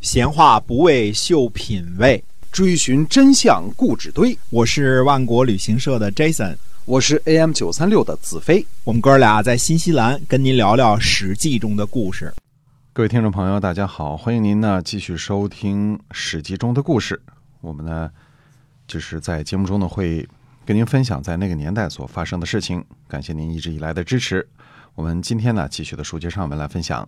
闲话不为秀品味，追寻真相故纸堆。我是万国旅行社的 Jason，我是 AM 九三六的子飞。我们哥俩在新西兰跟您聊聊《史记》中的故事。各位听众朋友，大家好，欢迎您呢继续收听《史记》中的故事。我们呢就是在节目中呢会跟您分享在那个年代所发生的事情。感谢您一直以来的支持。我们今天呢继续的书接上文来分享。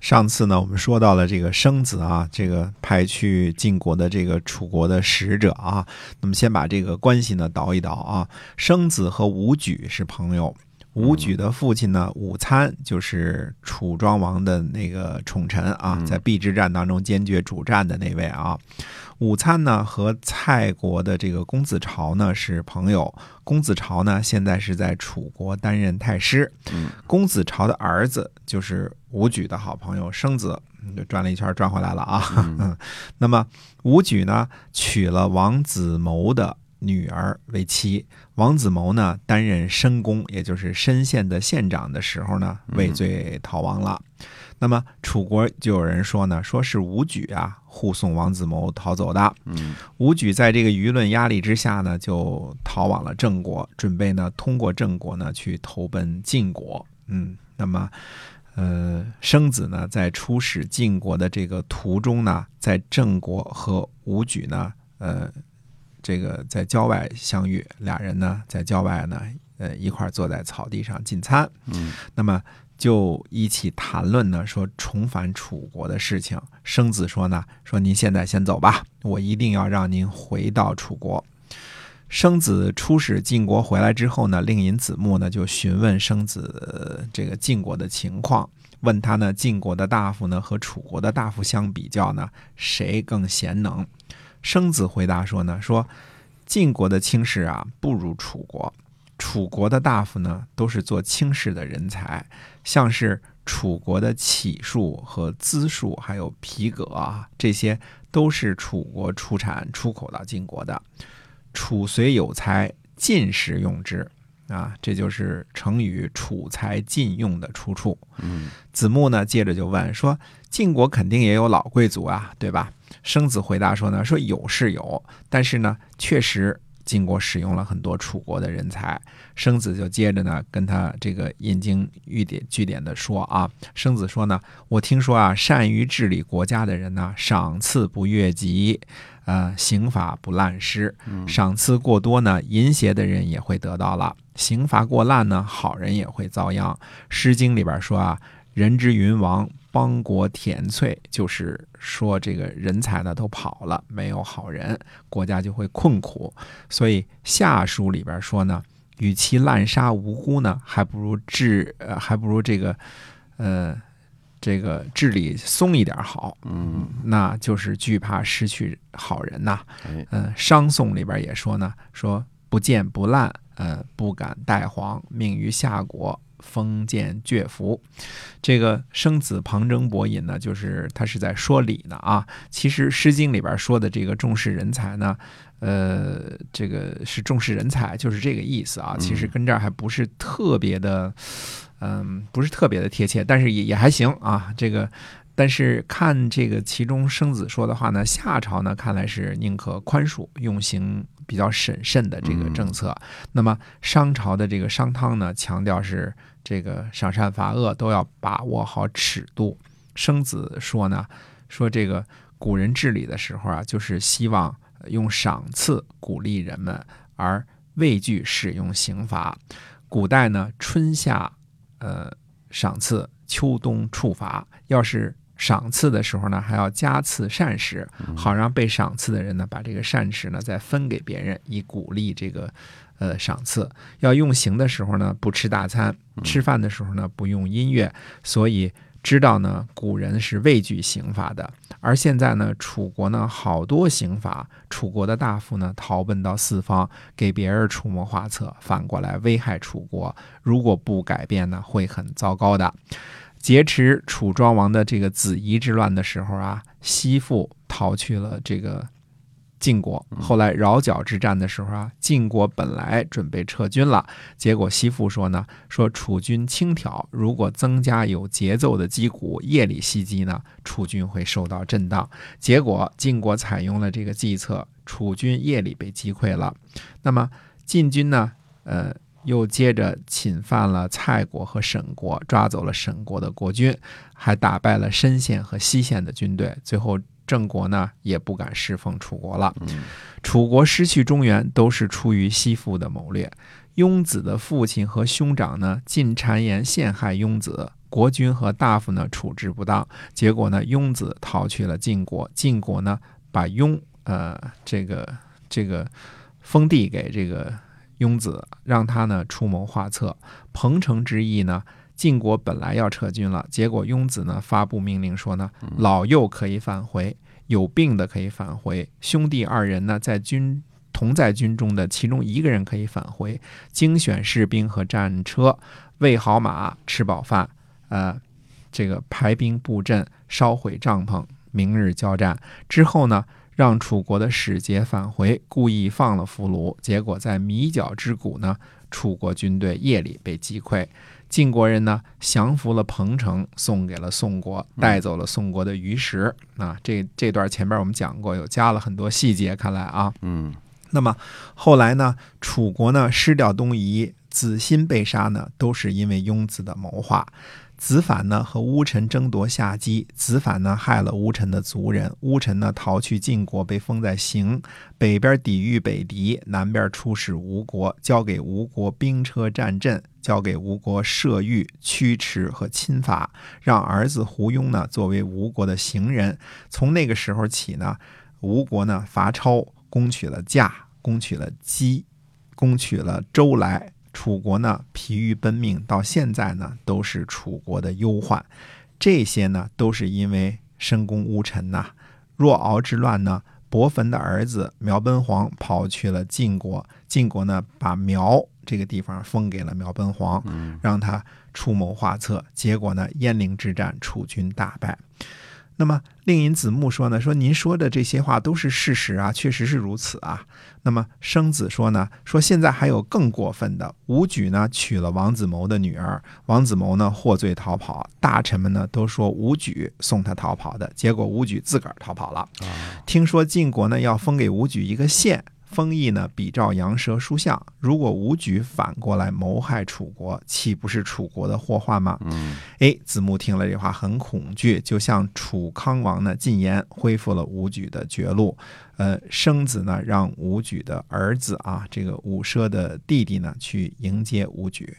上次呢，我们说到了这个生子啊，这个派去晋国的这个楚国的使者啊。那么先把这个关系呢倒一倒啊。生子和武举是朋友，武举的父亲呢武参就是楚庄王的那个宠臣啊，在邲之战当中坚决主战的那位啊。武参呢和蔡国的这个公子朝呢是朋友，公子朝呢现在是在楚国担任太师。公子朝的儿子就是武举的好朋友生子，就转了一圈转回来了啊。嗯，那么武举呢娶了王子谋的女儿为妻，王子谋呢担任申公，也就是申县的县长的时候呢畏罪逃亡了。那么楚国就有人说呢，说是武举啊护送王子谋逃走的。嗯，武举在这个舆论压力之下呢，就逃往了郑国，准备呢通过郑国呢去投奔晋国。嗯，那么，呃，生子呢在出使晋国的这个途中呢，在郑国和武举呢，呃，这个在郊外相遇，俩人呢在郊外呢，呃，一块坐在草地上进餐。嗯，那么。就一起谈论呢，说重返楚国的事情。生子说呢，说您现在先走吧，我一定要让您回到楚国。生子出使晋国回来之后呢，令尹子木呢就询问生子这个晋国的情况，问他呢，晋国的大夫呢和楚国的大夫相比较呢，谁更贤能？生子回答说呢，说晋国的卿士啊不如楚国。楚国的大夫呢，都是做卿士的人才，像是楚国的杞术和资术，还有皮革啊，这些都是楚国出产出口到晋国的。楚虽有才，晋时用之啊，这就是成语“楚才晋用”的出处。嗯，子木呢，接着就问说：“晋国肯定也有老贵族啊，对吧？”生子回答说呢：“说有是有，但是呢，确实。”晋国使用了很多楚国的人才，生子就接着呢跟他这个引经据典据典的说啊，生子说呢，我听说啊，善于治理国家的人呢，赏赐不越级，呃，刑罚不滥施，赏赐过多呢，淫邪的人也会得到了；刑罚过滥呢，好人也会遭殃。诗经里边说啊。人之云亡，邦国田瘁，就是说这个人才呢都跑了，没有好人，国家就会困苦。所以下书里边说呢，与其滥杀无辜呢，还不如治，呃，还不如这个，呃，这个治理松一点好。嗯，那就是惧怕失去好人呐。嗯，商颂里边也说呢，说不见不滥，呃，不敢代皇，命于夏国。封建倔服，这个生子旁征博引呢，就是他是在说理呢啊。其实《诗经》里边说的这个重视人才呢，呃，这个是重视人才，就是这个意思啊。其实跟这儿还不是特别的，嗯，不是特别的贴切，但是也也还行啊。这个，但是看这个其中生子说的话呢，夏朝呢看来是宁可宽恕，用刑比较审慎的这个政策。那么商朝的这个商汤呢，强调是。这个赏善罚恶都要把握好尺度。生子说呢，说这个古人治理的时候啊，就是希望用赏赐鼓励人们，而畏惧使用刑罚。古代呢，春夏呃赏赐，秋冬处罚。要是赏赐的时候呢，还要加赐膳食，好让被赏赐的人呢，把这个膳食呢再分给别人，以鼓励这个。呃，赏赐要用刑的时候呢，不吃大餐；吃饭的时候呢，不用音乐。所以知道呢，古人是畏惧刑罚的。而现在呢，楚国呢好多刑罚，楚国的大夫呢逃奔到四方，给别人出谋划策，反过来危害楚国。如果不改变呢，会很糟糕的。劫持楚庄王的这个子仪之乱的时候啊，西父逃去了这个。晋国。后来饶角之战的时候啊，晋国本来准备撤军了，结果西父说呢，说楚军轻佻，如果增加有节奏的击鼓，夜里袭击呢，楚军会受到震荡。结果晋国采用了这个计策，楚军夜里被击溃了。那么晋军呢，呃。又接着侵犯了蔡国和沈国，抓走了沈国的国君，还打败了申县和西县的军队。最后，郑国呢也不敢侍奉楚国了。楚国失去中原，都是出于西父的谋略。雍子的父亲和兄长呢，进谗言陷害雍子，国君和大夫呢处置不当，结果呢，雍子逃去了晋国。晋国呢，把雍呃这个这个封地给这个。雍子让他呢出谋划策，彭城之役呢，晋国本来要撤军了，结果雍子呢发布命令说呢，老幼可以返回，有病的可以返回，兄弟二人呢在军同在军中的其中一个人可以返回，精选士兵和战车，喂好马，吃饱饭，呃，这个排兵布阵，烧毁帐篷，明日交战之后呢。让楚国的使节返回，故意放了俘虏，结果在米角之谷呢，楚国军队夜里被击溃。晋国人呢降服了彭城，送给了宋国，带走了宋国的鱼食。啊，这这段前边我们讲过，有加了很多细节。看来啊，嗯，那么后来呢，楚国呢失掉东夷，子欣被杀呢，都是因为雍子的谋划。子反呢和乌臣争夺夏姬，子反呢害了乌臣的族人，乌臣呢逃去晋国，被封在邢，北边抵御北狄，南边出使吴国，交给吴国兵车战阵，交给吴国射御、驱驰和侵伐，让儿子胡庸呢作为吴国的行人。从那个时候起呢，吴国呢伐超，攻取了驾，攻取了姬，攻取了周来。楚国呢疲于奔命，到现在呢都是楚国的忧患。这些呢都是因为申公乌臣呐。若敖之乱呢，伯坟的儿子苗奔黄跑去了晋国，晋国呢把苗这个地方封给了苗奔黄，让他出谋划策。结果呢，鄢陵之战，楚军大败。那么令尹子木说呢，说您说的这些话都是事实啊，确实是如此啊。那么生子说呢，说现在还有更过分的，武举呢娶了王子谋的女儿，王子谋呢获罪逃跑，大臣们呢都说武举送他逃跑的，结果武举自个儿逃跑了。听说晋国呢要封给武举一个县。封邑呢，比照羊舌书相。如果武举反过来谋害楚国，岂不是楚国的祸患吗？嗯，哎，子木听了这话很恐惧，就向楚康王呢进言，恢复了武举的爵禄。呃，生子呢让武举的儿子啊，这个武奢的弟弟呢去迎接武举。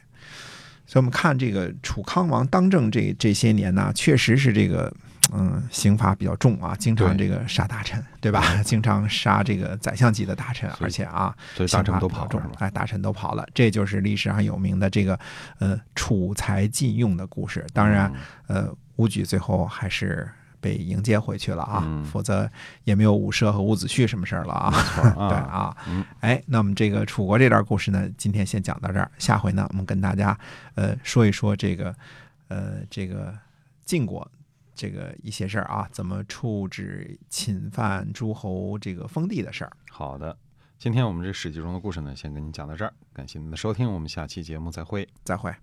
所以，我们看这个楚康王当政这这些年呢，确实是这个。嗯，刑罚比较重啊，经常这个杀大臣，对吧？经常杀这个宰相级的大臣，而且啊，所以大臣都跑了，哎，大臣都跑了，这就是历史上有名的这个呃楚才禁用的故事。当然，呃，武举最后还是被迎接回去了啊，否则也没有武奢和伍子胥什么事儿了啊。对啊，哎，那么这个楚国这段故事呢，今天先讲到这儿，下回呢，我们跟大家呃说一说这个呃这个晋国。这个一些事儿啊，怎么处置侵犯诸侯这个封地的事儿？好的，今天我们这史记中的故事呢，先跟您讲到这儿，感谢您的收听，我们下期节目再会，再会。